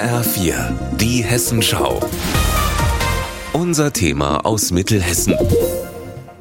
HR4, die Hessenschau. Unser Thema aus Mittelhessen.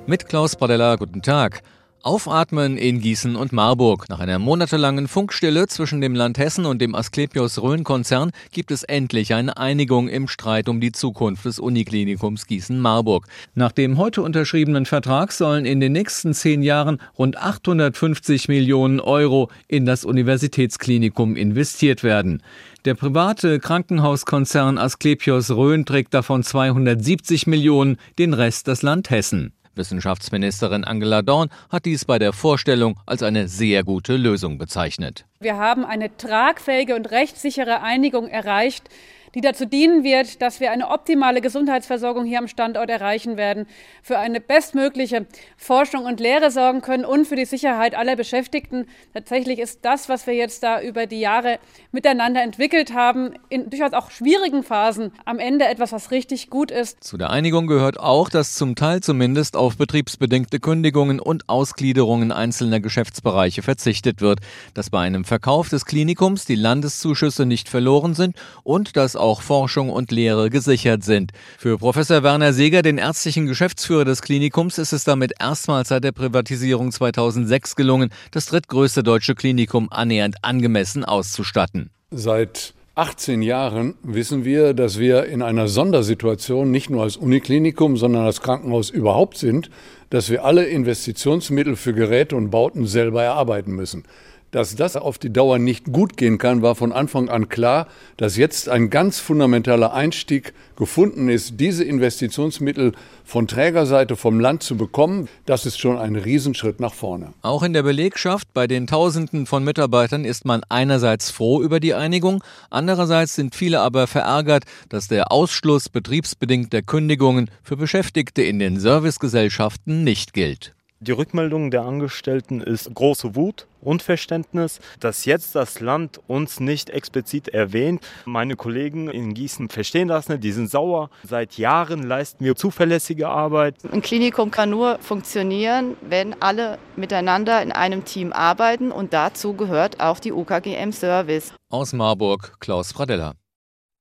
Mit Klaus Bradella, guten Tag. Aufatmen in Gießen und Marburg. Nach einer monatelangen Funkstille zwischen dem Land Hessen und dem Asklepios Rhön-Konzern gibt es endlich eine Einigung im Streit um die Zukunft des Uniklinikums Gießen-Marburg. Nach dem heute unterschriebenen Vertrag sollen in den nächsten zehn Jahren rund 850 Millionen Euro in das Universitätsklinikum investiert werden. Der private Krankenhauskonzern Asklepios Rhön trägt davon 270 Millionen, den Rest das Land Hessen. Wissenschaftsministerin Angela Dorn hat dies bei der Vorstellung als eine sehr gute Lösung bezeichnet. Wir haben eine tragfähige und rechtssichere Einigung erreicht, die dazu dienen wird, dass wir eine optimale Gesundheitsversorgung hier am Standort erreichen werden, für eine bestmögliche Forschung und Lehre sorgen können und für die Sicherheit aller Beschäftigten. Tatsächlich ist das, was wir jetzt da über die Jahre miteinander entwickelt haben, in durchaus auch schwierigen Phasen am Ende etwas, was richtig gut ist. Zu der Einigung gehört auch, dass zum Teil zumindest auf betriebsbedingte Kündigungen und Ausgliederungen einzelner Geschäftsbereiche verzichtet wird, dass bei einem Verkauf des Klinikums die Landeszuschüsse nicht verloren sind und dass auch Forschung und Lehre gesichert sind. Für Professor Werner Seeger, den ärztlichen Geschäftsführer des Klinikums, ist es damit erstmals seit der Privatisierung 2006 gelungen, das drittgrößte deutsche Klinikum annähernd angemessen auszustatten. Seit 18 Jahren wissen wir, dass wir in einer Sondersituation nicht nur als Uniklinikum, sondern als Krankenhaus überhaupt sind, dass wir alle Investitionsmittel für Geräte und Bauten selber erarbeiten müssen. Dass das auf die Dauer nicht gut gehen kann, war von Anfang an klar. Dass jetzt ein ganz fundamentaler Einstieg gefunden ist, diese Investitionsmittel von Trägerseite vom Land zu bekommen, das ist schon ein Riesenschritt nach vorne. Auch in der Belegschaft bei den Tausenden von Mitarbeitern ist man einerseits froh über die Einigung, andererseits sind viele aber verärgert, dass der Ausschluss betriebsbedingter Kündigungen für Beschäftigte in den Servicegesellschaften nicht gilt. Die Rückmeldung der Angestellten ist große Wut, Unverständnis, dass jetzt das Land uns nicht explizit erwähnt. Meine Kollegen in Gießen verstehen das nicht, die sind sauer. Seit Jahren leisten wir zuverlässige Arbeit. Ein Klinikum kann nur funktionieren, wenn alle miteinander in einem Team arbeiten und dazu gehört auch die UKGM Service. Aus Marburg, Klaus Pradella.